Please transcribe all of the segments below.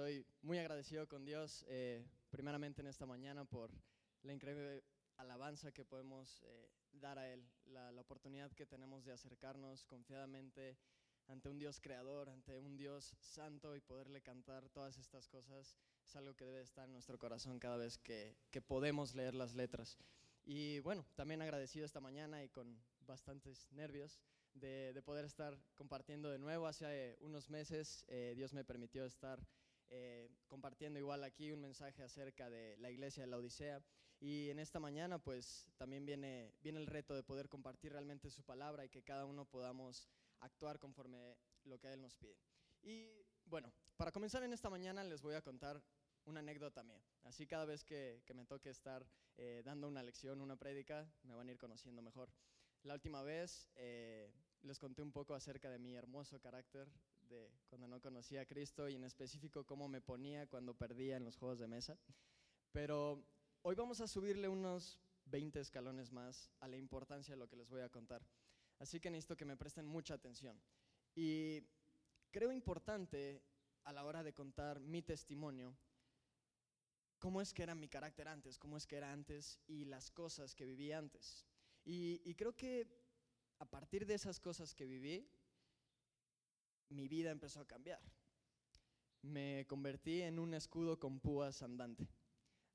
Estoy muy agradecido con Dios, eh, primeramente en esta mañana, por la increíble alabanza que podemos eh, dar a Él, la, la oportunidad que tenemos de acercarnos confiadamente ante un Dios creador, ante un Dios santo y poderle cantar todas estas cosas es algo que debe estar en nuestro corazón cada vez que, que podemos leer las letras. Y bueno, también agradecido esta mañana y con bastantes nervios de, de poder estar compartiendo de nuevo. Hace unos meses eh, Dios me permitió estar eh, compartiendo igual aquí un mensaje acerca de la iglesia de la Odisea. Y en esta mañana pues también viene, viene el reto de poder compartir realmente su palabra y que cada uno podamos actuar conforme lo que Él nos pide. Y bueno, para comenzar en esta mañana les voy a contar una anécdota mía. Así cada vez que, que me toque estar eh, dando una lección, una prédica, me van a ir conociendo mejor. La última vez eh, les conté un poco acerca de mi hermoso carácter de cuando no conocía a Cristo y en específico cómo me ponía cuando perdía en los juegos de mesa. Pero hoy vamos a subirle unos 20 escalones más a la importancia de lo que les voy a contar. Así que necesito que me presten mucha atención. Y creo importante a la hora de contar mi testimonio, cómo es que era mi carácter antes, cómo es que era antes y las cosas que viví antes. Y, y creo que a partir de esas cosas que viví, mi vida empezó a cambiar. Me convertí en un escudo con púas andante.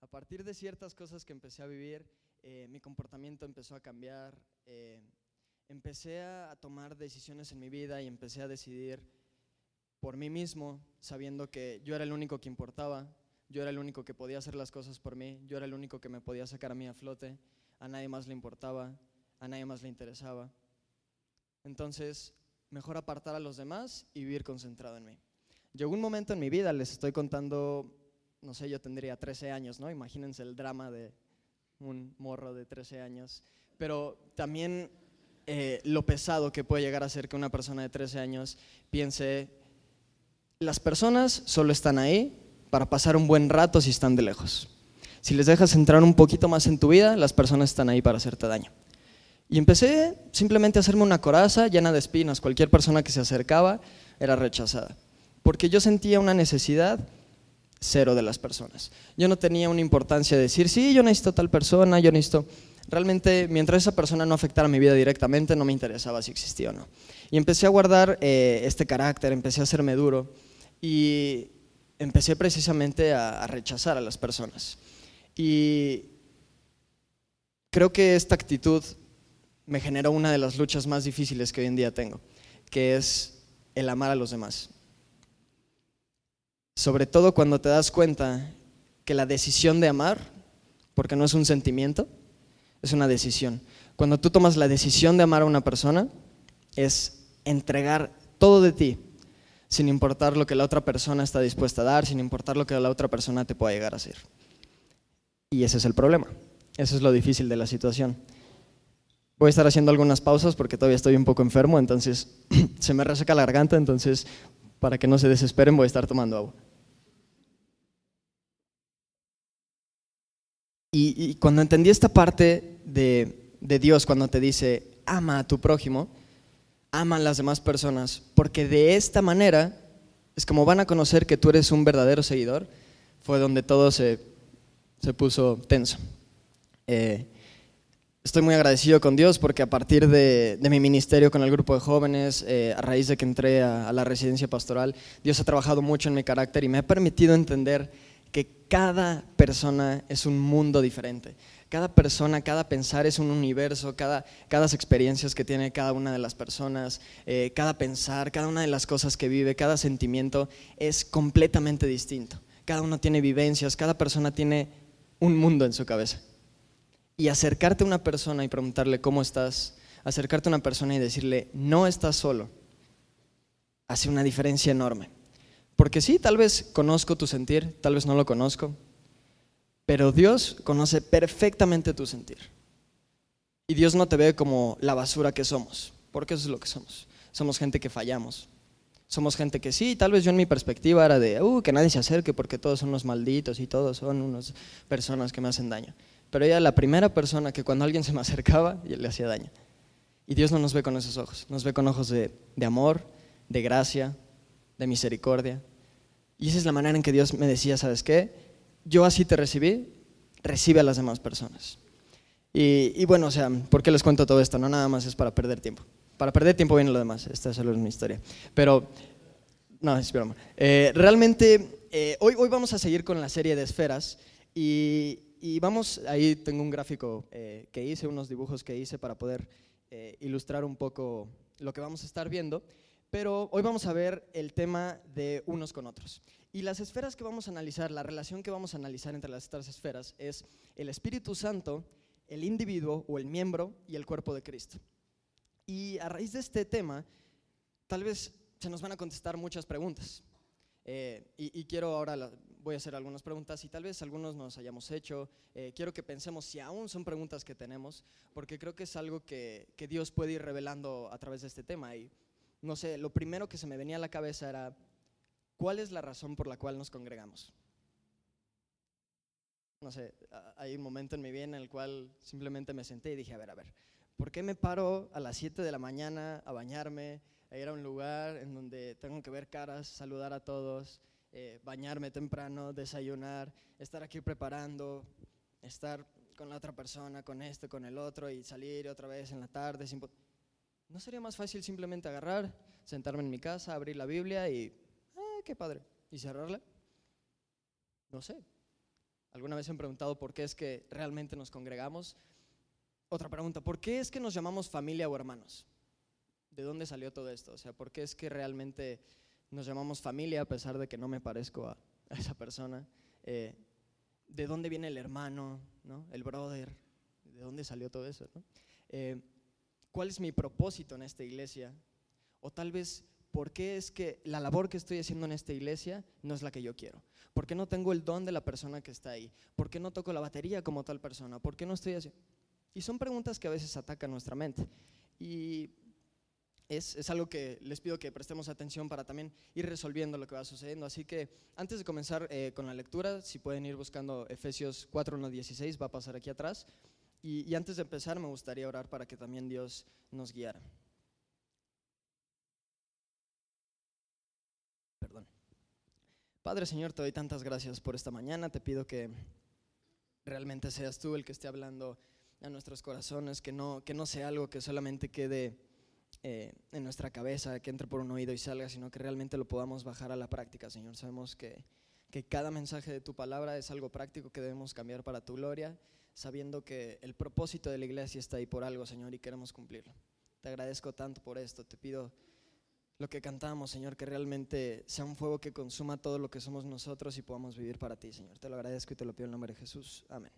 A partir de ciertas cosas que empecé a vivir, eh, mi comportamiento empezó a cambiar. eh, empecé a, tomar decisiones en mi vida y empecé a decidir por mí mismo, sabiendo que yo era el único que importaba, yo era el único que podía hacer las cosas por mí, yo era el único que me podía sacar a mí a flote, a nadie más le importaba, a nadie más le interesaba. Entonces, mejor apartar a los demás y vivir concentrado en mí. Llegó un momento en mi vida, les estoy contando, no sé, yo tendría 13 años, ¿no? Imagínense el drama de un morro de 13 años, pero también eh, lo pesado que puede llegar a ser que una persona de 13 años piense, las personas solo están ahí para pasar un buen rato si están de lejos. Si les dejas entrar un poquito más en tu vida, las personas están ahí para hacerte daño. Y empecé simplemente a hacerme una coraza llena de espinas. Cualquier persona que se acercaba era rechazada. Porque yo sentía una necesidad cero de las personas. Yo no tenía una importancia de decir, sí, yo necesito tal persona, yo necesito... Realmente, mientras esa persona no afectara mi vida directamente, no me interesaba si existía o no. Y empecé a guardar eh, este carácter, empecé a hacerme duro y empecé precisamente a, a rechazar a las personas. Y creo que esta actitud me generó una de las luchas más difíciles que hoy en día tengo, que es el amar a los demás. Sobre todo cuando te das cuenta que la decisión de amar, porque no es un sentimiento, es una decisión. Cuando tú tomas la decisión de amar a una persona, es entregar todo de ti, sin importar lo que la otra persona está dispuesta a dar, sin importar lo que la otra persona te pueda llegar a hacer. Y ese es el problema, eso es lo difícil de la situación. Voy a estar haciendo algunas pausas porque todavía estoy un poco enfermo, entonces se me reseca la garganta, entonces para que no se desesperen voy a estar tomando agua. Y, y cuando entendí esta parte de, de Dios, cuando te dice, ama a tu prójimo, ama a las demás personas, porque de esta manera es como van a conocer que tú eres un verdadero seguidor, fue donde todo se, se puso tenso. Eh, Estoy muy agradecido con Dios porque a partir de, mi ministerio con el grupo de jóvenes, eh, a raíz de que entré a, a, la residencia pastoral, Dios ha trabajado mucho en mi carácter y me ha permitido entender que cada persona es un mundo diferente. Cada persona, cada pensar es un universo, cada, cada experiencias que tiene cada una de las personas, eh, cada pensar, cada una de las cosas que vive, cada sentimiento es completamente distinto. Cada uno tiene vivencias, cada persona tiene un mundo en su cabeza. Y acercarte a una persona y preguntarle cómo estás, acercarte a una persona y decirle no estás solo, hace una diferencia enorme. Porque sí, tal vez conozco tu sentir, tal vez no lo conozco, pero Dios conoce perfectamente tu sentir. Y Dios no te ve como la basura que somos, porque eso es lo que somos. Somos gente que fallamos. Somos gente que sí, tal vez yo en mi perspectiva era de, uh, que nadie se acerque porque todos son unos malditos y todos son unas personas que me hacen daño pero ella era la primera persona que cuando alguien se me acercaba, le hacía daño. Y Dios no nos ve con esos ojos, nos ve con ojos de, de amor, de gracia, de misericordia. Y esa es la manera en que Dios me decía, ¿sabes qué? Yo así te recibí, recibe a las demás personas. Y, bueno, o sea, ¿por qué les cuento todo esto? No nada más es para perder tiempo. Para perder tiempo viene lo demás, esta solo es mi historia. Pero, no, es broma. Eh, realmente, eh, hoy, hoy vamos a seguir con la serie de esferas y, y vamos, ahí tengo un gráfico eh, que hice, unos dibujos que hice para poder ilustrar un poco lo que vamos a estar viendo. Pero hoy vamos a ver el tema de unos con otros. Y las esferas que vamos a analizar, la relación que vamos a analizar entre las tres esferas es el Espíritu Santo, el individuo o el miembro y el cuerpo de Cristo. Y a raíz de este tema, tal vez se nos van a contestar muchas preguntas. Eh, y, quiero ahora, voy a hacer algunas preguntas y tal vez algunos nos hayamos hecho. Eh, quiero que pensemos si aún son preguntas que tenemos, porque creo que es algo que, que Dios puede ir revelando a través de este tema. Y no sé, lo primero que se me venía a la cabeza era, ¿cuál es la razón por la cual nos congregamos? No sé, hay un momento en mi vida en el cual simplemente me senté y dije, a ver, a ver, ¿por qué me paro a las 7 de la mañana a bañarme, a ir a un lugar en donde tengo que ver caras, saludar a todos, eh, bañarme temprano, desayunar, estar aquí preparando, estar con la otra persona, con este, con el otro y salir otra vez en la tarde? Sin ¿No sería más fácil simplemente agarrar, sentarme en mi casa, abrir la Biblia y, ah, qué padre, y cerrarla? No sé. ¿Alguna vez han preguntado por qué es que realmente nos congregamos? Otra pregunta, ¿por qué es que nos llamamos familia o hermanos? ¿De dónde salió todo esto? O sea, ¿por qué es que realmente nos llamamos familia a pesar de que no me parezco a, esa persona? Eh, ¿De dónde viene el hermano, ¿no? el brother? ¿De dónde salió todo eso? ¿no? Eh, cuál es mi propósito en esta iglesia, o tal vez por qué es que la labor que estoy haciendo en esta iglesia no es la que yo quiero. ¿Por qué no tengo el don de la persona que está ahí? ¿Por qué no toco la batería como tal persona? ¿Por qué no estoy haciendo? Y son preguntas que a veces atacan nuestra mente. Y es, algo que les pido que prestemos atención para también ir resolviendo lo que va sucediendo. Así que antes de comenzar eh, con la lectura, si pueden ir buscando Efesios 4, 1, 16, va a pasar aquí atrás. Y, antes de empezar me gustaría orar para que también Dios nos guiara. Perdón. Padre Señor, te doy tantas gracias por esta mañana. Te pido que realmente seas tú el que esté hablando a nuestros corazones, que no, que no sea algo que solamente quede eh, en nuestra cabeza, que entre por un oído y salga, sino que realmente lo podamos bajar a la práctica, Señor. Sabemos que, que cada mensaje de tu palabra es algo práctico que debemos cambiar para tu gloria sabiendo que el propósito de la iglesia está ahí por algo, Señor, y queremos cumplirlo. Te agradezco tanto por esto, te pido lo que cantamos, Señor, que realmente sea un fuego que consuma todo lo que somos nosotros y podamos vivir para ti, Señor. Te lo agradezco y te lo pido en nombre de Jesús. Amén.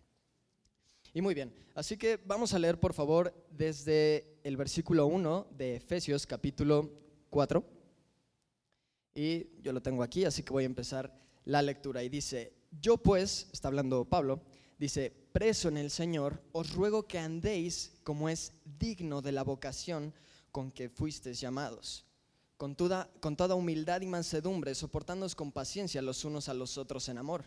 Y muy bien, así que vamos a leer por favor desde el versículo 1 de Efesios capítulo 4. Y yo lo tengo aquí, así que voy a empezar la lectura. Y dice, yo pues, está hablando Pablo, dice, preso en el Señor, os ruego que andéis como es digno de la vocación con que fuisteis llamados, con toda, con toda humildad y mansedumbre, soportándoos con paciencia los unos a los otros en amor,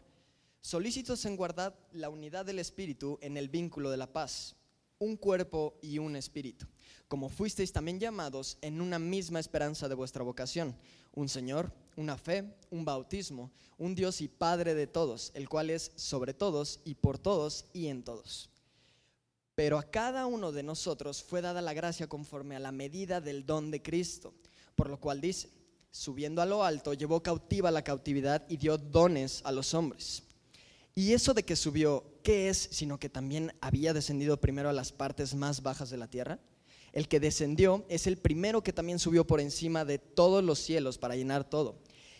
solícitos en guardar la unidad del Espíritu en el vínculo de la paz, un cuerpo y un espíritu, como fuisteis también llamados en una misma esperanza de vuestra vocación, un Señor, una fe, un bautismo, un Dios y Padre de todos, el cual es sobre todos y por todos y en todos. Pero a cada uno de nosotros fue dada la gracia conforme a la medida del don de Cristo, por lo cual dice, subiendo a lo alto, llevó cautiva la cautividad y dio dones a los hombres. Y eso de que subió, ¿qué es? Sino que también había descendido primero a las partes más bajas de la tierra. El que descendió es el primero que también subió por encima de todos los cielos para llenar todo.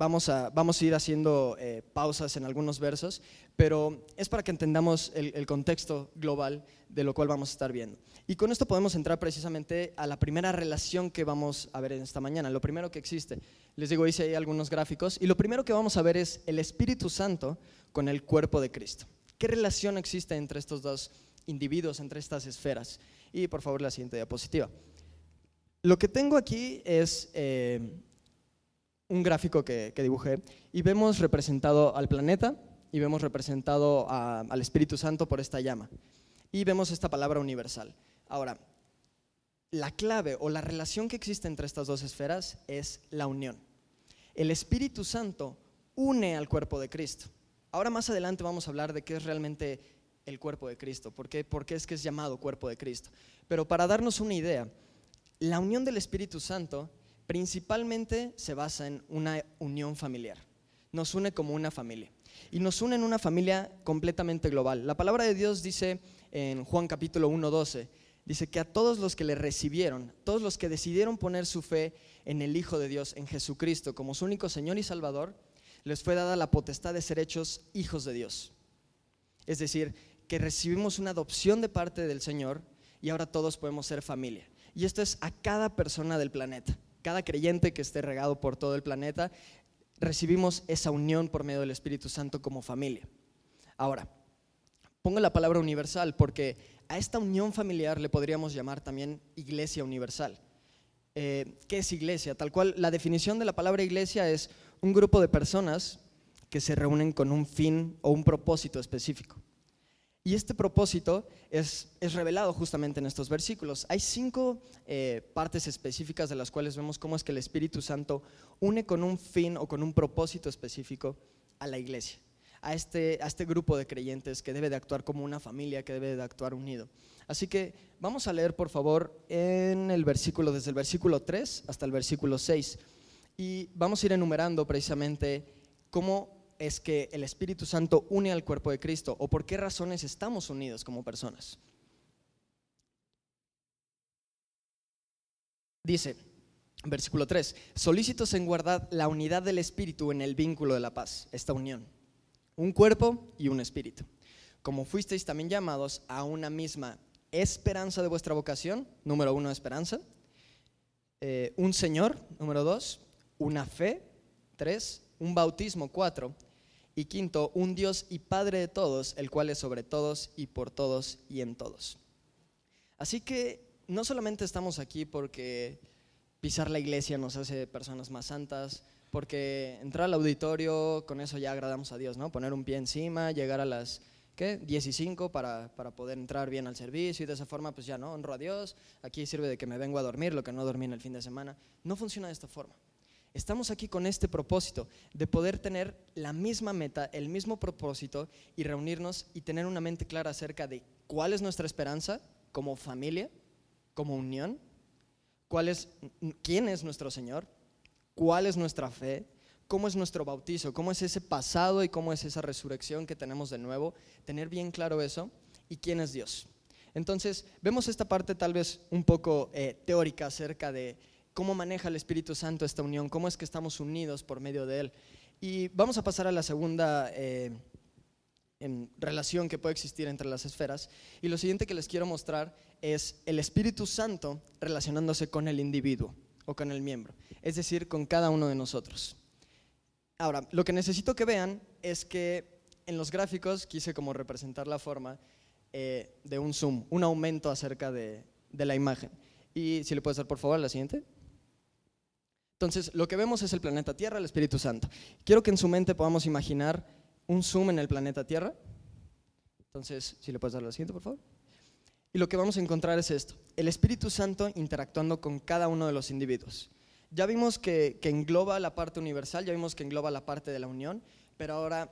vamos, a, vamos, a, ir haciendo eh, pausas en algunos versos, pero es para que entendamos el contexto global de lo cual vamos a estar viendo. Y con esto podemos entrar precisamente a la primera relación que vamos a ver en esta mañana, lo primero que existe. Les digo, hice ahí algunos gráficos y lo primero que vamos a ver es el Espíritu Santo con el cuerpo de Cristo. ¿Qué relación existe entre estos dos individuos, entre estas esferas? Y por favor la siguiente diapositiva. Lo que tengo aquí es eh, un gráfico que, dibujé y vemos representado al planeta y vemos representado al Espíritu Santo por esta llama. Y vemos esta palabra universal. Ahora, la clave o la relación que existe entre estas dos esferas es la unión. El Espíritu Santo une al cuerpo de Cristo. Ahora más adelante vamos a hablar de qué es realmente el cuerpo de Cristo, por qué, por qué es que es llamado cuerpo de Cristo. Pero para darnos una idea, la unión del Espíritu Santo principalmente se basa en una unión familiar. Nos une como una familia. Y nos une en una familia completamente global. La palabra de Dios dice en Juan capítulo 1, 12, dice que a todos los que le recibieron, todos los que decidieron poner su fe en el Hijo de Dios, en Jesucristo, como su único Señor y Salvador, les fue dada la potestad de ser hechos hijos de Dios. Es decir, que recibimos una adopción de parte del Señor y ahora todos podemos ser familia. Y esto es a cada persona del planeta. Cada creyente que esté regado por todo el planeta, recibimos esa unión por medio del Espíritu Santo como familia. Ahora, pongo la palabra universal porque a esta unión familiar le podríamos llamar también iglesia universal. Eh, ¿Qué es iglesia? Tal cual, la definición de la palabra iglesia es un grupo de personas que se reúnen con un fin o un propósito específico. Y este propósito es, revelado justamente en estos versículos. Hay cinco eh, partes específicas de las cuales vemos cómo es que el Espíritu Santo une con un fin o con un propósito específico a la iglesia a este, a este grupo de creyentes que debe de actuar como una familia, que debe de actuar unido. Así que vamos a leer, por favor, en el versículo, desde el versículo 3 hasta el versículo 6. Y vamos a ir enumerando precisamente cómo es que el Espíritu Santo une al cuerpo de Cristo o por qué razones estamos unidos como personas. Dice, versículo 3, solícitos en guardar la unidad del Espíritu en el vínculo de la paz, esta unión un cuerpo y un espíritu. Como fuisteis también llamados a una misma esperanza de vuestra vocación, número uno, esperanza, eh, un Señor, número dos, una fe, tres, un bautismo, cuatro, y quinto, un Dios y Padre de todos, el cual es sobre todos y por todos y en todos. Así que no solamente estamos aquí porque pisar la iglesia nos hace personas más santas, porque entrar al auditorio, con eso ya agradamos a Dios, ¿no? Poner un pie encima, llegar a las, ¿qué? 10 y 5 para, para, poder entrar bien al servicio y de esa forma, pues ya, ¿no? Honro a Dios, aquí sirve de que me vengo a dormir, lo que no dormí en el fin de semana. No funciona de esta forma. Estamos aquí con este propósito de poder tener la misma meta, el mismo propósito y reunirnos y tener una mente clara acerca de cuál es nuestra esperanza como familia, como unión, cuál es, quién es nuestro Señor, cuál es nuestra fe, cómo es nuestro bautizo, cómo es ese pasado y cómo es esa resurrección que tenemos de nuevo, tener bien claro eso y quién es Dios. Entonces, vemos esta parte tal vez un poco eh, teórica acerca de cómo maneja el Espíritu Santo esta unión, cómo es que estamos unidos por medio de Él. Y vamos a pasar a la segunda eh, en relación que puede existir entre las esferas. Y lo siguiente que les quiero mostrar es el Espíritu Santo relacionándose con el individuo o con el miembro, es decir, con cada uno de nosotros. Ahora, lo que necesito que vean es que en los gráficos quise como representar la forma eh, de un zoom, un aumento acerca de, de la imagen. Y si le puedes dar por favor la siguiente. Entonces, lo que vemos es el planeta Tierra, el Espíritu Santo. Quiero que en su mente podamos imaginar un zoom en el planeta Tierra. Entonces, si le puedes dar la siguiente, por favor. Y lo que vamos a encontrar es esto, el Espíritu Santo interactuando con cada uno de los individuos. Ya vimos que, engloba la parte universal, ya vimos que engloba la parte de la unión, pero ahora,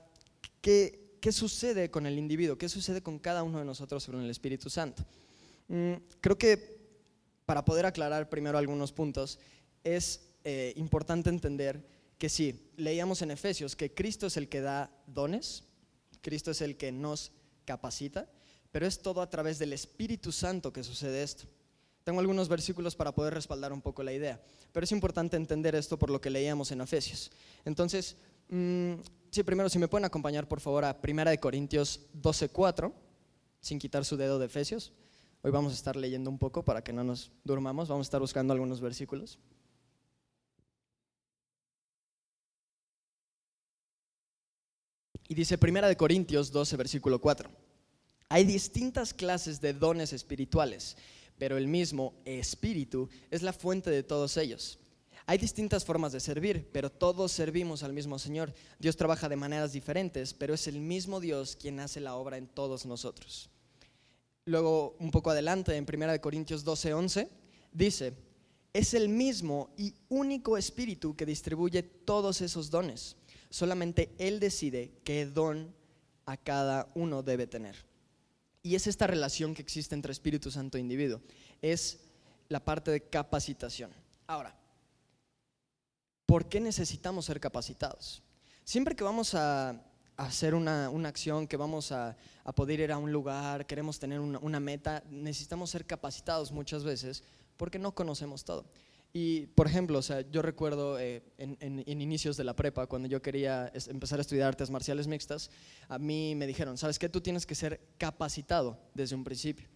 ¿qué, qué sucede con el individuo? ¿Qué sucede con cada uno de nosotros sobre el Espíritu Santo? Mm, creo que para poder aclarar primero algunos puntos, es eh, importante entender que sí, leíamos en Efesios que Cristo es el que da dones, Cristo es el que nos capacita, pero es todo a través del Espíritu Santo que sucede esto. Tengo algunos versículos para poder respaldar un poco la idea, pero es importante entender esto por lo que leíamos en Efesios. Entonces, mm, sí, primero, si me pueden acompañar por favor a 1 Corintios 12:4, sin quitar su dedo de Efesios. Hoy vamos a estar leyendo un poco para que no nos durmamos, vamos a estar buscando algunos versículos. Y dice Primera Corintios 12, versículo 4. Hay distintas clases de dones espirituales, pero el mismo Espíritu es la fuente de todos ellos. Hay distintas formas de servir, pero todos servimos al mismo Señor. Dios trabaja de maneras diferentes, pero es el mismo Dios quien hace la obra en todos nosotros. Luego, un poco adelante, en 1 Corintios 12, 11, dice, es el mismo y único Espíritu que distribuye todos esos dones. Solamente Él decide qué don a cada uno debe tener. Y es esta relación que existe entre Espíritu Santo e individuo. Es la parte de capacitación. Ahora, ¿por qué necesitamos ser capacitados? Siempre que vamos a, hacer una, acción, que vamos a, poder ir a un lugar, queremos tener una, meta, necesitamos ser capacitados muchas veces porque no conocemos todo. Y, por ejemplo, o sea, yo recuerdo eh, en, en, inicios de la prepa, cuando yo quería empezar a estudiar artes marciales mixtas, a mí me dijeron, ¿sabes qué? Tú tienes que ser capacitado desde un principio.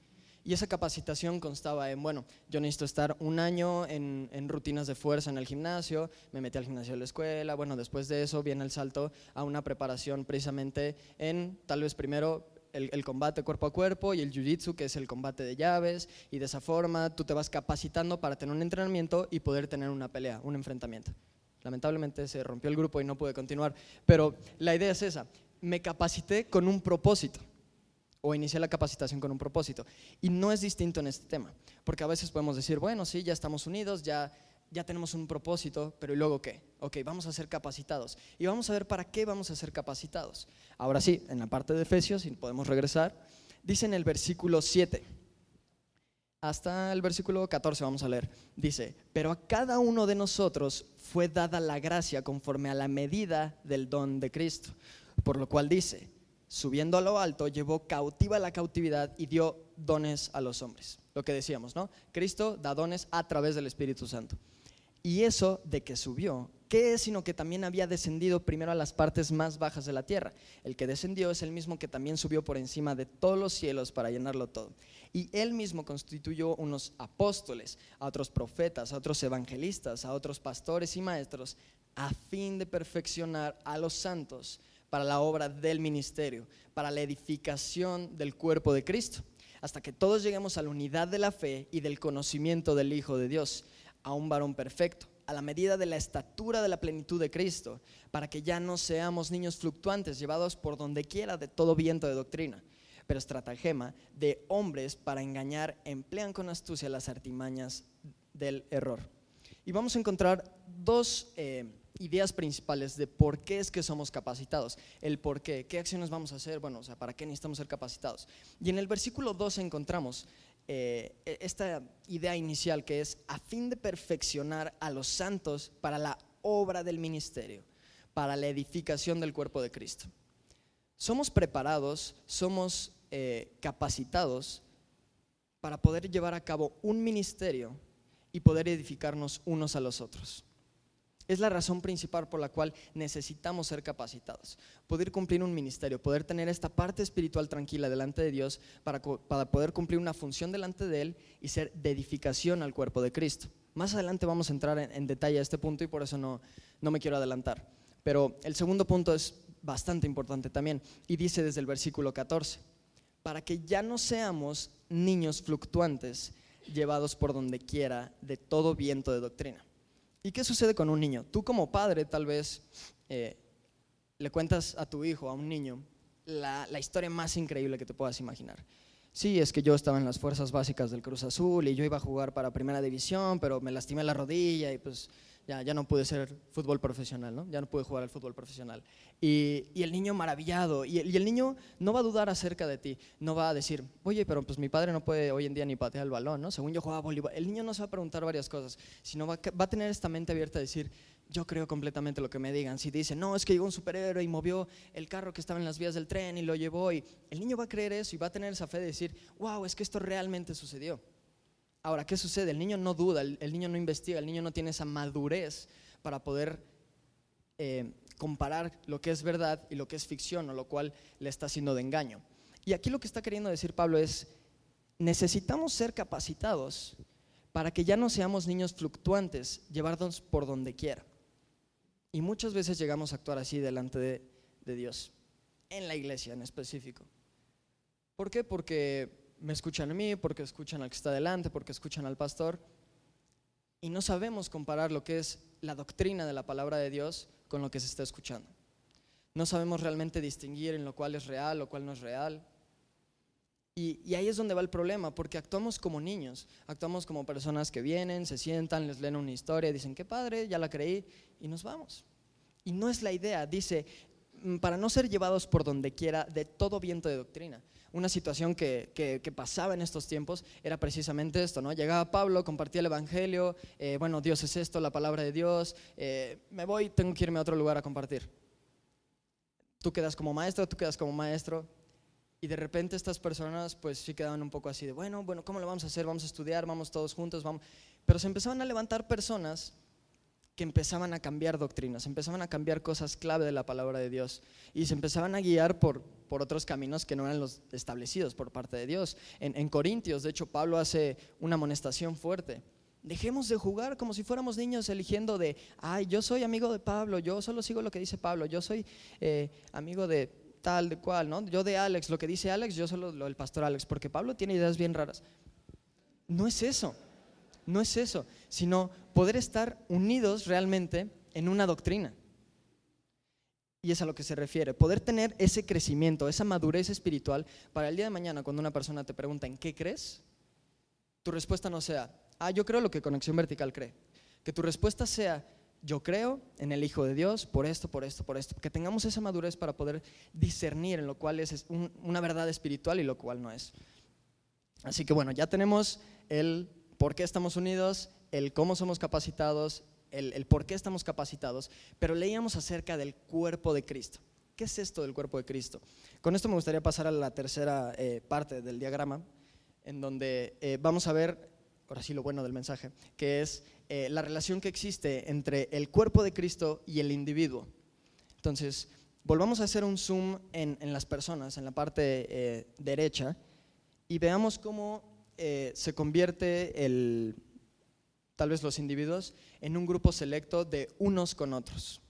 Y esa capacitación constaba en, bueno, yo necesito estar un año en, rutinas de fuerza en el gimnasio, me metí al gimnasio de la escuela, bueno, después de eso viene el salto a una preparación precisamente en, tal vez primero, el, combate cuerpo a cuerpo y el jiu-jitsu, que es el combate de llaves, y de esa forma tú te vas capacitando para tener un entrenamiento y poder tener una pelea, un enfrentamiento. Lamentablemente se rompió el grupo y no pude continuar, pero la idea es esa, me capacité con un propósito o iniciar la capacitación con un propósito. Y no es distinto en este tema, porque a veces podemos decir, bueno, sí, ya estamos unidos, ya, ya tenemos un propósito, pero ¿y luego qué? Ok, vamos a ser capacitados. Y vamos a ver para qué vamos a ser capacitados. Ahora sí, en la parte de Efesios, si podemos regresar, dice en el versículo 7, hasta el versículo 14 vamos a leer, dice, pero a cada uno de nosotros fue dada la gracia conforme a la medida del don de Cristo, por lo cual dice, subiendo a lo alto, llevó cautiva la cautividad y dio dones a los hombres. Lo que decíamos, ¿no? Cristo da dones a través del Espíritu Santo. Y eso de que subió, ¿qué es sino que también había descendido primero a las partes más bajas de la tierra? El que descendió es el mismo que también subió por encima de todos los cielos para llenarlo todo. Y él mismo constituyó unos apóstoles, a otros profetas, a otros evangelistas, a otros pastores y maestros, a fin de perfeccionar a los santos para la obra del ministerio, para la edificación del cuerpo de Cristo, hasta que todos lleguemos a la unidad de la fe y del conocimiento del Hijo de Dios, a un varón perfecto, a la medida de la estatura de la plenitud de Cristo, para que ya no seamos niños fluctuantes, llevados por donde quiera de todo viento de doctrina, pero estratagema de hombres para engañar emplean con astucia las artimañas del error. Y vamos a encontrar dos... Eh, ideas principales de por qué es que somos capacitados, el por qué, qué acciones vamos a hacer, bueno, o sea, para qué necesitamos ser capacitados. Y en el versículo 12 encontramos eh, e, esta idea inicial que es a fin de perfeccionar a los santos para la obra del ministerio, para la edificación del cuerpo de Cristo. Somos preparados, somos eh, capacitados para poder llevar a cabo un ministerio y poder edificarnos unos a los otros. Es la razón principal por la cual necesitamos ser capacitados, poder cumplir un ministerio, poder tener esta parte espiritual tranquila delante de Dios para, poder cumplir una función delante de Él y ser de edificación al cuerpo de Cristo. Más adelante vamos a entrar en, detalle a este punto y por eso no, no me quiero adelantar. Pero el segundo punto es bastante importante también y dice desde el versículo 14, para que ya no seamos niños fluctuantes llevados por donde quiera de todo viento de doctrina ¿Y qué sucede con un niño? Tú como padre tal vez eh, le cuentas a tu hijo, a un niño, la, historia más increíble que te puedas imaginar. Sí, es que yo estaba en las fuerzas básicas del Cruz Azul y yo iba a jugar para primera división, pero me lastimé la rodilla y pues ya, ya no pude ser fútbol profesional, ¿no? Ya no pude jugar al fútbol profesional. Y, y el niño maravillado, y el, y el, niño no va a dudar acerca de ti, no va a decir, oye, pero pues mi padre no puede hoy en día ni patear el balón, ¿no? Según yo jugaba voleibol. El niño no se va a preguntar varias cosas, sino va, va a tener esta mente abierta a decir, yo creo completamente lo que me digan. Si dicen, no, es que llegó un superhéroe y movió el carro que estaba en las vías del tren y lo llevó, y el niño va a creer eso y va a tener esa fe de decir, wow, es que esto realmente sucedió. Ahora, ¿qué sucede? El niño no duda, el, niño no investiga, el niño no tiene esa madurez para poder eh, comparar lo que es verdad y lo que es ficción, o lo cual le está haciendo de engaño. Y aquí lo que está queriendo decir Pablo es, necesitamos ser capacitados para que ya no seamos niños fluctuantes, llevarnos por donde quiera. Y muchas veces llegamos a actuar así delante de, de Dios, en la iglesia en específico. ¿Por qué? Porque me escuchan a mí, porque escuchan al que está delante, porque escuchan al pastor. Y no sabemos comparar lo que es la doctrina de la palabra de Dios con lo que se está escuchando. No sabemos realmente distinguir en lo cual es real, lo cual no es real. Y, y, ahí es donde va el problema, porque actuamos como niños, actuamos como personas que vienen, se sientan, les leen una historia, dicen, qué padre, ya la creí, y nos vamos. Y no es la idea, dice, para no ser llevados por donde quiera de todo viento de doctrina. Una situación que, que, que pasaba en estos tiempos era precisamente esto, ¿no? Llegaba Pablo, compartía el Evangelio, eh, bueno, Dios es esto, la palabra de Dios, eh, me voy, tengo que irme a otro lugar a compartir. Tú quedas como maestro, tú quedas como maestro, y de repente estas personas pues sí quedaban un poco así de, bueno, bueno, ¿cómo lo vamos a hacer? Vamos a estudiar, vamos todos juntos, vamos. Pero se empezaban a levantar personas que empezaban a cambiar doctrinas, empezaban a cambiar cosas clave de la palabra de Dios y se empezaban a guiar por, por otros caminos que no eran los establecidos por parte de Dios. En, Corintios, de hecho, Pablo hace una amonestación fuerte. Dejemos de jugar como si fuéramos niños eligiendo de, ay, yo soy amigo de Pablo, yo solo sigo lo que dice Pablo, yo soy eh, amigo de tal, de cual, ¿no? Yo de Alex, lo que dice Alex, yo solo lo del pastor Alex, porque Pablo tiene ideas bien raras. No es eso, no es eso, sino poder estar unidos realmente en una doctrina. Y es a lo que se refiere, poder tener ese crecimiento, esa madurez espiritual para el día de mañana cuando una persona te pregunta en qué crees, tu respuesta no sea, ah, yo creo lo que Conexión Vertical cree. Que tu respuesta sea, yo creo en el Hijo de Dios por esto, por esto, por esto. Que tengamos esa madurez para poder discernir en lo cual es un, una verdad espiritual y lo cual no es. Así que bueno, ya tenemos el por qué estamos unidos, el cómo somos capacitados, el, por qué estamos capacitados, pero leíamos acerca del cuerpo de Cristo. ¿Qué es esto del cuerpo de Cristo? Con esto me gustaría pasar a la tercera eh, parte del diagrama, en donde eh, vamos a ver, ahora sí lo bueno del mensaje, que es eh, la relación que existe entre el cuerpo de Cristo y el individuo. Entonces, volvamos a hacer un zoom en, en las personas, en la parte derecha, y veamos cómo eh, se convierte el, tal vez los individuos en un grupo selecto de unos con otros.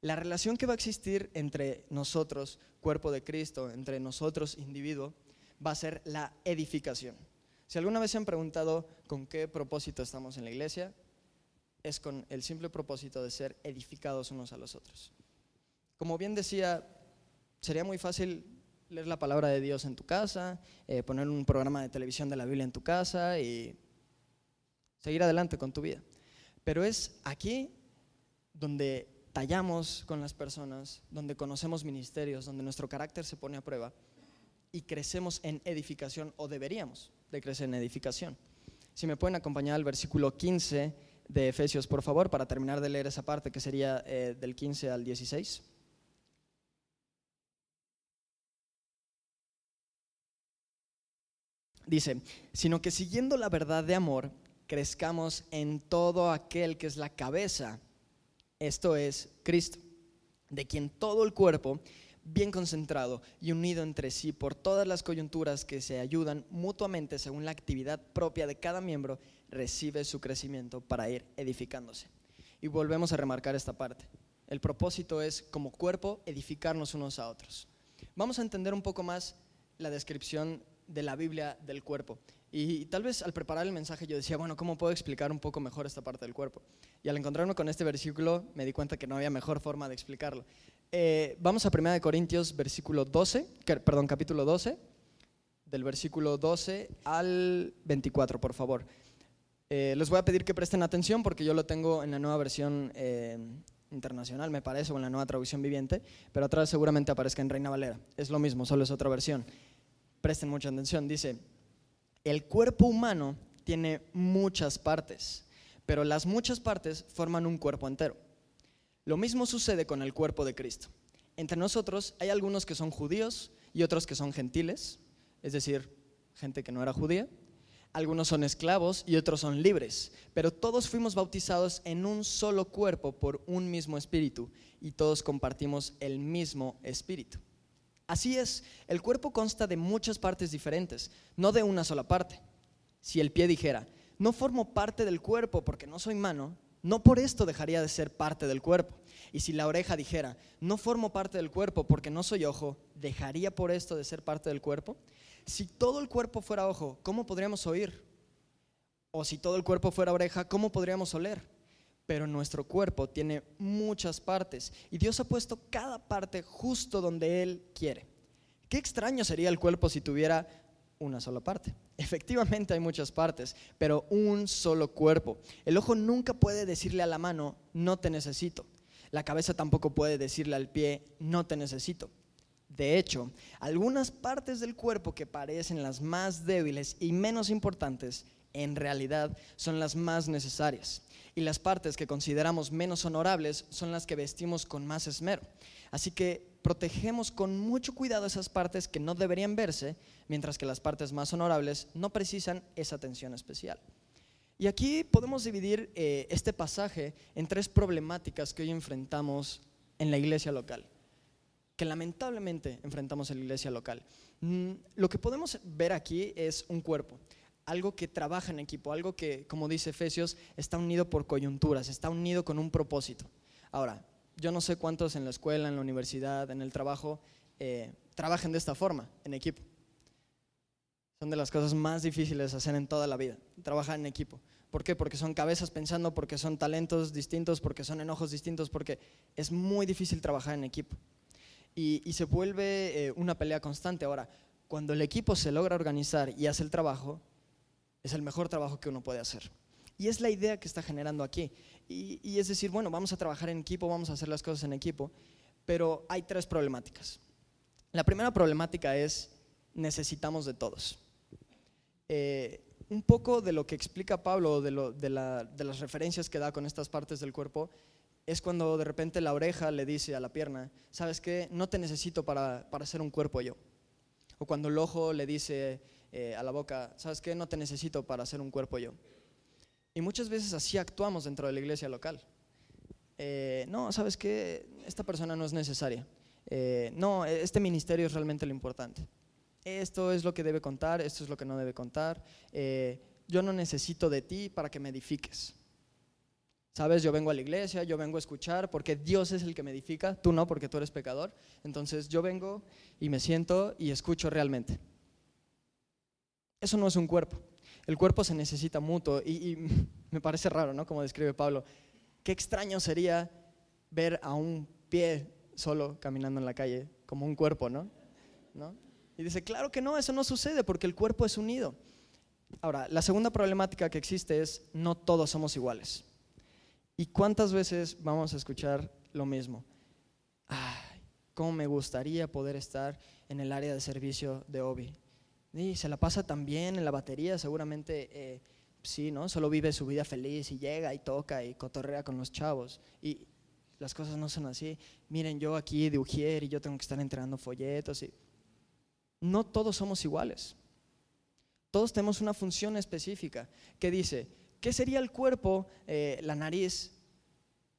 La relación que va a existir entre nosotros, cuerpo de Cristo, entre nosotros, individuo, va a ser la edificación. Si alguna vez se han preguntado con qué propósito estamos en la iglesia, es con el simple propósito de ser edificados unos a los otros. Como bien decía, sería muy fácil leer la palabra de Dios en tu casa, eh, poner un programa de televisión de la Biblia en tu casa y seguir adelante con tu vida. Pero es aquí donde tallamos con las personas, donde conocemos ministerios, donde nuestro carácter se pone a prueba y crecemos en edificación o deberíamos de crecer en edificación. Si me pueden acompañar al versículo 15 de Efesios, por favor, para terminar de leer esa parte que sería eh, del 15 al 16. Dice, sino que siguiendo la verdad de amor, crezcamos en todo aquel que es la cabeza, esto es Cristo, de quien todo el cuerpo, bien concentrado y unido entre sí por todas las coyunturas que se ayudan mutuamente según la actividad propia de cada miembro, recibe su crecimiento para ir edificándose. Y volvemos a remarcar esta parte. El propósito es, como cuerpo, edificarnos unos a otros. Vamos a entender un poco más la descripción de la Biblia del cuerpo. Y tal vez al preparar el mensaje yo decía, bueno, ¿cómo puedo explicar un poco mejor esta parte del cuerpo? Y al encontrarme con este versículo me di cuenta que no había mejor forma de explicarlo. Eh, vamos a 1 Corintios, versículo 12, perdón, capítulo 12, del versículo 12 al 24, por favor. Eh, les voy a pedir que presten atención porque yo lo tengo en la nueva versión eh, internacional, me parece, o en la nueva traducción viviente, pero atrás seguramente aparezca en Reina Valera. Es lo mismo, solo es otra versión. Presten mucha atención. Dice, el cuerpo humano tiene muchas partes, pero las muchas partes forman un cuerpo entero. Lo mismo sucede con el cuerpo de Cristo. Entre nosotros hay algunos que son judíos y otros que son gentiles, es decir, gente que no era judía. Algunos son esclavos y otros son libres, pero todos fuimos bautizados en un solo cuerpo por un mismo espíritu y todos compartimos el mismo espíritu. Así es, el cuerpo consta de muchas partes diferentes, no de una sola parte. Si el pie dijera, no formo parte del cuerpo porque no soy mano, no por esto dejaría de ser parte del cuerpo. Y si la oreja dijera, no formo parte del cuerpo porque no soy ojo, ¿dejaría por esto de ser parte del cuerpo? Si todo el cuerpo fuera ojo, ¿cómo podríamos oír? O si todo el cuerpo fuera oreja, ¿cómo podríamos oler? Pero nuestro cuerpo tiene muchas partes y Dios ha puesto cada parte justo donde Él quiere. Qué extraño sería el cuerpo si tuviera una sola parte. Efectivamente hay muchas partes, pero un solo cuerpo. El ojo nunca puede decirle a la mano, no te necesito. La cabeza tampoco puede decirle al pie, no te necesito. De hecho, algunas partes del cuerpo que parecen las más débiles y menos importantes, en realidad son las más necesarias. Y las partes que consideramos menos honorables son las que vestimos con más esmero. Así que protegemos con mucho cuidado esas partes que no deberían verse, mientras que las partes más honorables no precisan esa atención especial. Y aquí podemos dividir eh, este pasaje en tres problemáticas que hoy enfrentamos en la iglesia local que lamentablemente enfrentamos en la iglesia local. Mm, lo que podemos ver aquí es un cuerpo, algo que trabaja en equipo, algo que, como dice Efesios, está unido por coyunturas, está unido con un propósito. Ahora, yo no sé cuántos en la escuela, en la universidad, en el trabajo, eh, trabajan de esta forma, en equipo. Son de las cosas más difíciles de hacer en toda la vida, trabajar en equipo. ¿Por qué? Porque son cabezas pensando, porque son talentos distintos, porque son enojos distintos, porque es muy difícil trabajar en equipo y, se vuelve eh, una pelea constante. Ahora, cuando el equipo se logra organizar y hace el trabajo, es el mejor trabajo que uno puede hacer. Y es la idea que está generando aquí. Y, es decir, bueno, vamos a trabajar en equipo, vamos a hacer las cosas en equipo, pero hay tres problemáticas. La primera problemática es necesitamos de todos. Eh, un poco de lo que explica Pablo, de las referencias que da con estas partes del cuerpo, es cuando de repente la oreja le dice a la pierna, ¿sabes qué? No te necesito para, para ser un cuerpo yo. O cuando el ojo le dice eh, a la boca, ¿sabes qué? No te necesito para ser un cuerpo yo. Y muchas veces así actuamos dentro de la iglesia local. Eh, no, ¿sabes qué? Esta persona no es necesaria. Eh, no, este ministerio es realmente lo importante. Esto es lo que debe contar, esto es lo que no debe contar. yo no necesito de ti para que me edifiques. Sabes, yo vengo a la iglesia, yo vengo a escuchar porque Dios es el que me edifica, tú no, porque tú eres pecador. Entonces yo vengo y me siento y escucho realmente. Eso no es un cuerpo. El cuerpo se necesita mutuo y, me parece raro, ¿no? Como describe Pablo. Qué extraño sería ver a un pie solo caminando en la calle como un cuerpo, ¿no? ¿No? Y dice, claro que no, eso no sucede porque el cuerpo es unido. Ahora, la segunda problemática que existe es no todos somos iguales. ¿Y cuántas veces vamos a escuchar lo mismo? Ay, cómo me gustaría poder estar en el área de servicio de Obi. Y se la pasa tan bien en la batería, seguramente eh, sí, ¿no? Solo vive su vida feliz y llega y toca y cotorrea con los chavos. Y las cosas no son así. Miren, yo aquí de Ujier y yo tengo que estar entregando folletos. Y... No todos somos iguales. Todos tenemos una función específica que dice, ¿Qué sería el cuerpo, eh, la nariz?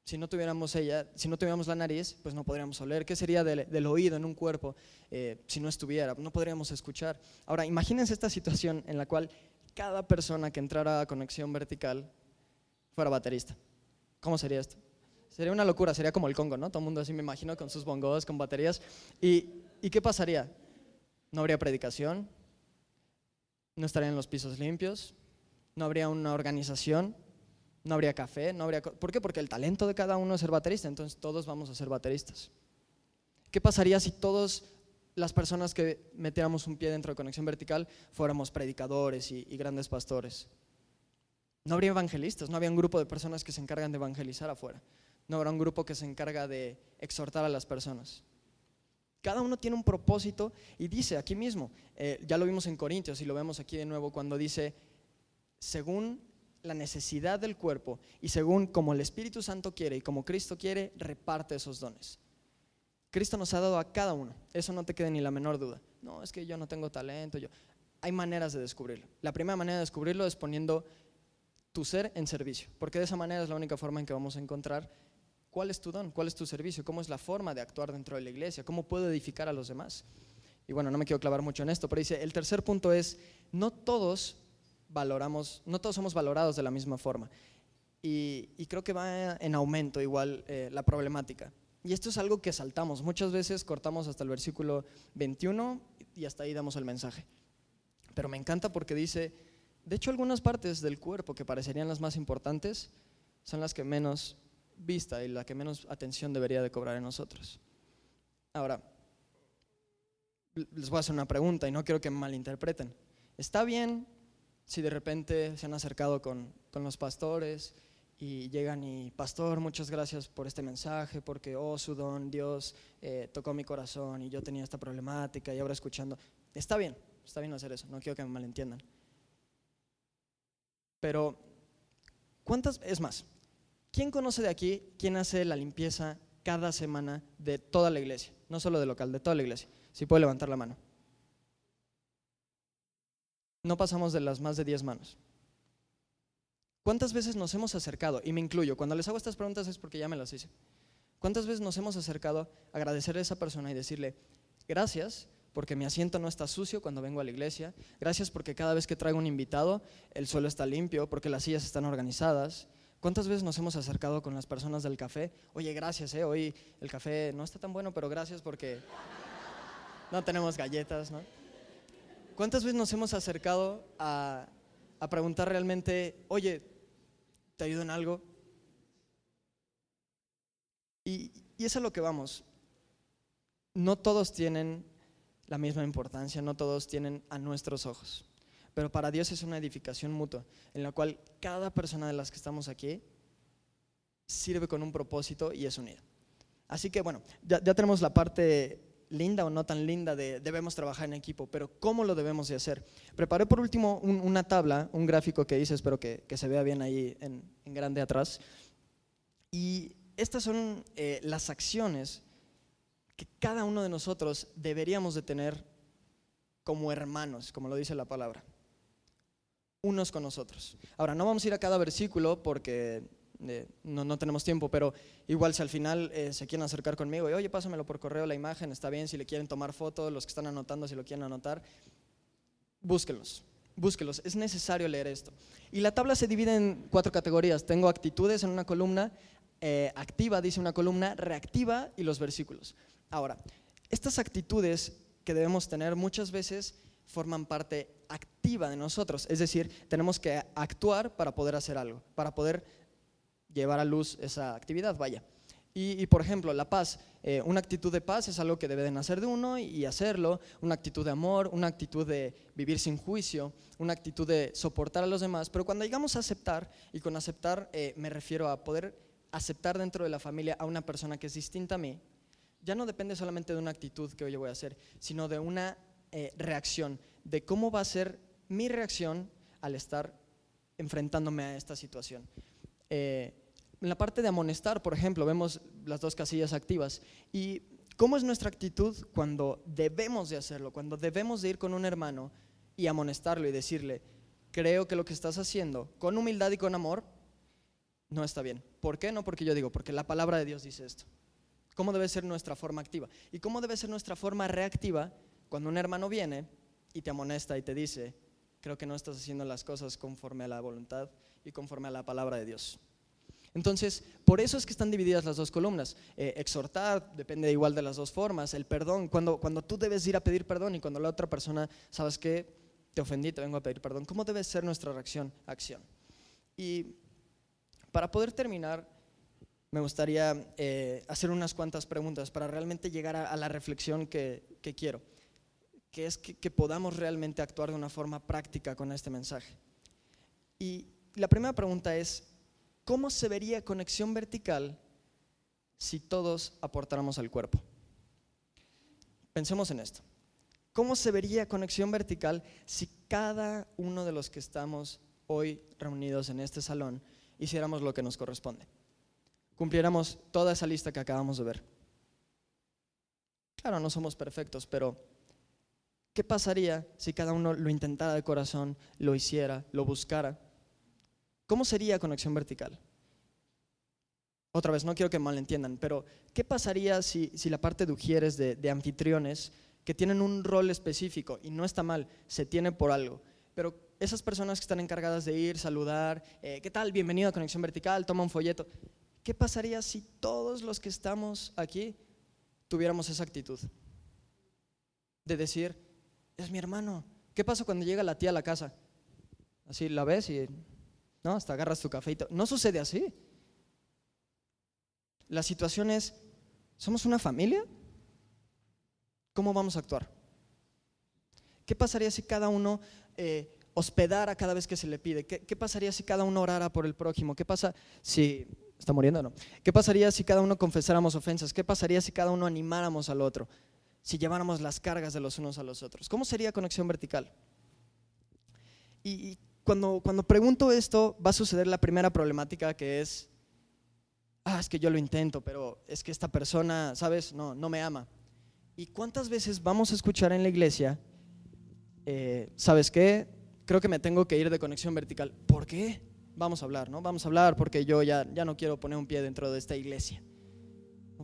Si no tuviéramos ella, si no tuviéramos la nariz, pues no podríamos oler. ¿Qué sería del, oído en un cuerpo eh, si no estuviera? No podríamos escuchar. Ahora, imagínense esta situación en la cual cada persona que entrara a conexión vertical fuera baterista. ¿Cómo sería esto? Sería una locura, sería como el Congo, ¿no? Todo el mundo así me imagino con sus bongos, con baterías. ¿Y, ¿Y qué pasaría? No habría predicación, no estarían los pisos limpios, no habría una organización, no habría café, no habría... ¿Por qué? Porque el talento de cada uno es ser baterista, entonces todos vamos a ser bateristas. ¿Qué pasaría si todas las personas que metiéramos un pie dentro de conexión vertical fuéramos predicadores y, grandes pastores? no habría evangelistas, no habría un grupo de personas que se encargan de evangelizar afuera, no habrá un grupo que se encarga de exhortar a las personas. Cada uno tiene un propósito y dice aquí mismo, eh, ya lo vimos en Corintios y lo vemos aquí de nuevo cuando dice, según la necesidad del cuerpo y según como el Espíritu Santo quiere y como Cristo quiere, reparte esos dones. Cristo nos ha dado a cada uno, eso no te quede ni la menor duda. No, es que yo no tengo talento, yo. Hay maneras de descubrirlo. La primera manera de descubrirlo es poniendo tu ser en servicio, porque de esa manera es la única forma en que vamos a encontrar cuál es tu don, cuál es tu servicio, cómo es la forma de actuar dentro de la iglesia, cómo puedo edificar a los demás. Y bueno, no me quiero clavar mucho en esto, pero dice, el tercer punto es, no todos valoramos, no todos somos valorados de la misma forma. Y, creo que va en aumento igual eh, la problemática. Y esto es algo que saltamos. Muchas veces cortamos hasta el versículo 21 y hasta ahí damos el mensaje. Pero me encanta porque dice, de hecho algunas partes del cuerpo que parecerían las más importantes son las que menos vista y la que menos atención debería de cobrar en nosotros. Ahora, les voy a hacer una pregunta y no quiero que me malinterpreten. ¿Está bien si de repente se han acercado con, los pastores y llegan y, pastor, muchas gracias por este mensaje, porque, oh, su don, Dios eh, tocó mi corazón y yo tenía esta problemática y ahora escuchando. Está bien, está bien hacer eso, no quiero que me malentiendan. Pero, ¿cuántas, es más, ¿Quién conoce de aquí quién hace la limpieza cada semana de toda la iglesia? No solo de local, de toda la iglesia. Si puede levantar la mano. No pasamos de las más de 10 manos. ¿Cuántas veces nos hemos acercado? Y me incluyo, cuando les hago estas preguntas es porque ya me las hice. ¿Cuántas veces nos hemos acercado a agradecerle a esa persona y decirle, gracias porque mi asiento no está sucio cuando vengo a la iglesia, gracias porque cada vez que traigo un invitado el suelo está limpio, porque las sillas están organizadas, ¿Cuántas veces nos hemos acercado con las personas del café? Oye, gracias, eh, hoy el café no está tan bueno, pero gracias porque no tenemos galletas, ¿no? ¿Cuántas veces nos hemos acercado a, preguntar realmente, oye, ¿te ayudo en algo? Y, y es a lo que vamos. No todos tienen la misma importancia, no todos tienen a nuestros ojos pero para Dios es una edificación mutua, en la cual cada persona de las que estamos aquí sirve con un propósito y es unida. Así que bueno, ya, tenemos la parte linda o no tan linda de debemos trabajar en equipo, pero ¿cómo lo debemos de hacer? Preparé por último una tabla, un gráfico que hice, espero que, se vea bien ahí en, grande atrás. Y estas son eh, las acciones que cada uno de nosotros deberíamos de tener como hermanos, como lo dice la palabra unos con nosotros. Ahora, no vamos a ir a cada versículo porque eh, no, tenemos tiempo, pero igual si al final eh, se quieren acercar conmigo y, oye, pásamelo por correo la imagen, está bien, si le quieren tomar fotos, los que están anotando, si lo quieren anotar, búsquenlos, búsquenlos, es necesario leer esto. Y la tabla se divide en cuatro categorías. Tengo actitudes en una columna, eh, activa, dice una columna, reactiva y los versículos. Ahora, estas actitudes que debemos tener muchas veces forman parte activa de nosotros. Es decir, tenemos que actuar para poder hacer algo, para poder llevar a luz esa actividad, vaya. Y, por ejemplo, la paz, eh, una actitud de paz es algo que debe de nacer de uno y, hacerlo, una actitud de amor, una actitud de vivir sin juicio, una actitud de soportar a los demás, pero cuando llegamos a aceptar, y con aceptar eh, me refiero a poder aceptar dentro de la familia a una persona que es distinta a mí, ya no depende solamente de una actitud que hoy voy a hacer, sino de una eh, reacción, de cómo va a ser mi reacción al estar enfrentándome a esta situación. Eh, en la parte de amonestar, por ejemplo, vemos las dos casillas activas. ¿Y cómo es nuestra actitud cuando debemos de hacerlo, cuando debemos de ir con un hermano y amonestarlo y decirle, creo que lo que estás haciendo con humildad y con amor no está bien? ¿Por qué? No porque yo digo, porque la palabra de Dios dice esto. ¿Cómo debe ser nuestra forma activa? ¿Y cómo debe ser nuestra forma reactiva cuando un hermano viene y te amonesta y te dice, creo que no estás haciendo las cosas conforme a la voluntad y conforme a la palabra de Dios. Entonces, por eso es que están divididas las dos columnas. Eh, exhortar depende igual de las dos formas. El perdón, cuando, cuando tú debes ir a pedir perdón y cuando la otra persona, sabes que te ofendí, te vengo a pedir perdón. ¿Cómo debe ser nuestra reacción, acción? Y para poder terminar, me gustaría eh, hacer unas cuantas preguntas para realmente llegar a, la reflexión que quiero que es que, podamos realmente actuar de una forma práctica con este mensaje. Y la primera pregunta es, ¿cómo se vería conexión vertical si todos aportáramos al cuerpo? Pensemos en esto. ¿Cómo se vería conexión vertical si cada uno de los que estamos hoy reunidos en este salón hiciéramos lo que nos corresponde? Cumpliéramos toda esa lista que acabamos de ver. Claro, no somos perfectos, pero ¿qué pasaría si cada uno lo intentara de corazón, lo hiciera, lo buscara? ¿Cómo sería conexión vertical? Otra vez, no quiero que malentiendan, pero ¿qué pasaría si, la parte de ujieres, de, anfitriones, que tienen un rol específico, y no está mal, se tiene por algo, pero esas personas que están encargadas de ir, saludar, eh, ¿qué tal? Bienvenido a Conexión Vertical, toma un folleto. ¿Qué pasaría si todos los que estamos aquí tuviéramos esa actitud? De decir, es mi hermano. ¿Qué pasa cuando llega la tía a la casa? Así la ves y ¿no? Hasta agarras tu café No sucede así. La situación es, ¿somos una familia? ¿Cómo vamos a actuar? ¿Qué pasaría si cada uno eh, hospedara cada vez que se le pide? ¿Qué, pasaría si cada uno orara por el prójimo? ¿Qué pasa si... ¿Está muriendo o no? ¿Qué pasaría si cada uno confesáramos ofensas? ¿Qué pasaría si cada uno animáramos al otro? Si lleváramos las cargas de los unos a los otros. ¿Cómo sería conexión vertical? y cuando, cuando pregunto esto, va a suceder la primera problemática que es, ah, es que yo lo intento, pero es que esta persona, ¿sabes? No, no me ama. ¿Y cuántas veces vamos a escuchar en la iglesia, eh, ¿sabes qué? Creo que me tengo que ir de conexión vertical. ¿Por qué? Vamos a hablar, ¿no? Vamos a hablar porque yo ya, ya no quiero poner un pie dentro de esta iglesia.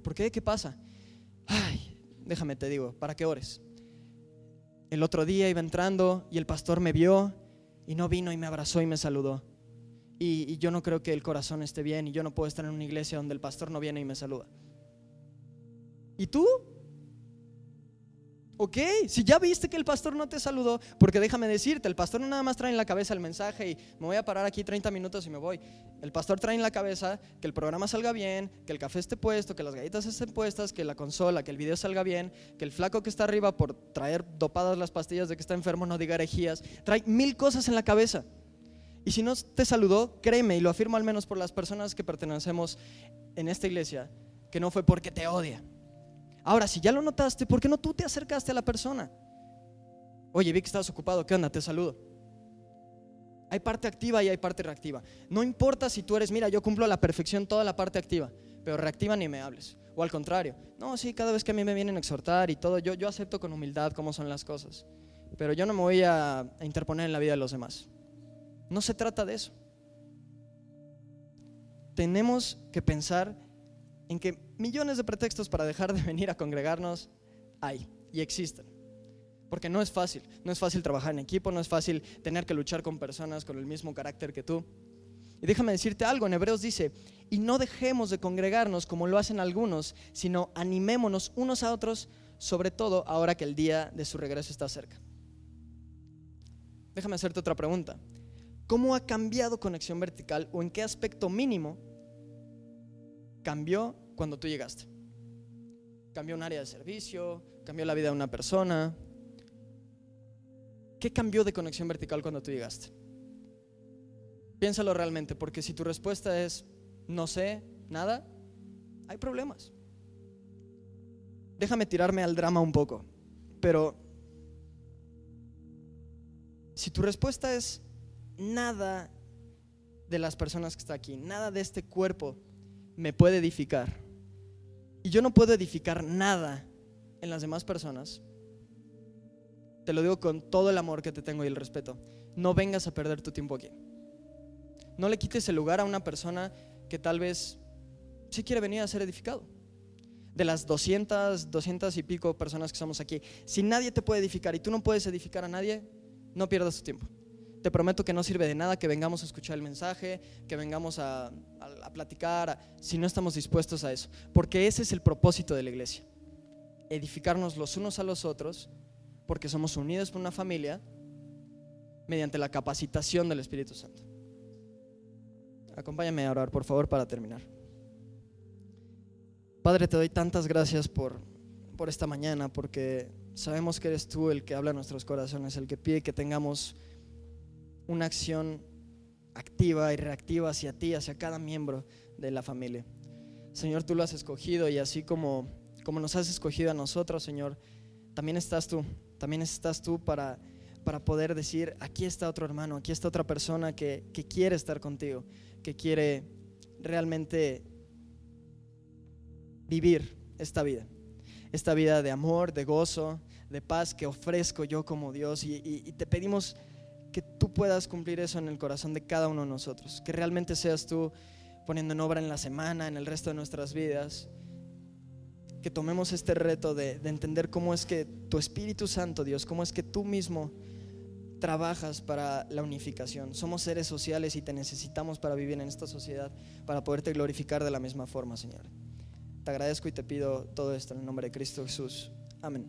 ¿Por qué? ¿Qué pasa? Ay, déjame te digo, para qué ores. El otro día iba entrando y el pastor me vio y no vino y me abrazó y me saludó. Y, yo no creo que el corazón esté bien y yo no puedo estar en una iglesia donde el pastor no viene y me saluda. ¿Y tú? Ok, si ya viste que el pastor no te saludó, porque déjame decirte, el pastor no nada más trae en la cabeza el mensaje y me voy a parar aquí 30 minutos y me voy. El pastor trae en la cabeza que el programa salga bien, que el café esté puesto, que las galletas estén puestas, que la consola, que el video salga bien, que el flaco que está arriba por traer dopadas las pastillas de que está enfermo no diga herejías. Trae mil cosas en la cabeza. Y si no te saludó, créeme, y lo afirmo al menos por las personas que pertenecemos en esta iglesia, que no fue porque te odia Ahora, si ya lo notaste, ¿por qué no tú te acercaste a la persona? Oye, vi que estás ocupado, ¿qué onda? Te saludo. Hay parte activa y hay parte reactiva. No importa si tú eres, mira, yo cumplo a la perfección toda la parte activa, pero reactiva ni me hables. O al contrario, no, sí, cada vez que a mí me vienen a exhortar y todo, yo, yo acepto con humildad cómo son las cosas, pero yo no me voy a, a interponer en la vida de los demás. No se trata de eso. Tenemos que pensar en que millones de pretextos para dejar de venir a congregarnos hay y existen. Porque no es fácil, no es fácil trabajar en equipo, no es fácil tener que luchar con personas con el mismo carácter que tú. Y déjame decirte algo, en Hebreos dice, y no dejemos de congregarnos como lo hacen algunos, sino animémonos unos a otros, sobre todo ahora que el día de su regreso está cerca. Déjame hacerte otra pregunta. ¿Cómo ha cambiado conexión vertical o en qué aspecto mínimo cambió cuando tú llegaste. Cambió un área de servicio, cambió la vida de una persona. ¿Qué cambió de conexión vertical cuando tú llegaste? Piénsalo realmente, porque si tu respuesta es no sé, nada, hay problemas. Déjame tirarme al drama un poco, pero si tu respuesta es nada de las personas que está aquí, nada de este cuerpo me puede edificar, y yo no puedo edificar nada en las demás personas, te lo digo con todo el amor que te tengo y el respeto, no vengas a perder tu tiempo aquí. No le quites el lugar a una persona que tal vez sí quiere venir a ser edificado. De las 200, 200 y pico personas que estamos aquí, si nadie te puede edificar y tú no puedes edificar a nadie, no pierdas tu tiempo. Te prometo que no sirve de nada que vengamos a escuchar el mensaje, que vengamos a, platicar, si no estamos dispuestos a eso. Porque ese es el propósito de la iglesia. Edificarnos los unos a los otros, porque somos unidos por una familia, mediante la capacitación del Espíritu Santo. Acompáñame a orar, por favor, para terminar. Padre, te doy tantas gracias por, por esta mañana, porque sabemos que eres tú el que habla a nuestros corazones, el que pide que tengamos una acción activa y reactiva hacia ti, hacia cada miembro de la familia. Señor, tú lo has escogido y así como, como nos has escogido a nosotros, Señor, también estás tú, también estás tú para, para poder decir, aquí está otro hermano, aquí está otra persona que, que quiere estar contigo, que quiere realmente vivir esta vida, esta vida de amor, de gozo, de paz que ofrezco yo como Dios y, y te pedimos que tú puedas cumplir eso en el corazón de cada uno de nosotros, que realmente seas tú poniendo en obra en la semana, en el resto de nuestras vidas, que tomemos este reto de, de, entender cómo es que tu Espíritu Santo, Dios, cómo es que tú mismo trabajas para la unificación. Somos seres sociales y te necesitamos para vivir en esta sociedad, para poderte glorificar de la misma forma, Señor. Te agradezco y te pido todo esto en el nombre de Cristo Jesús. Amén.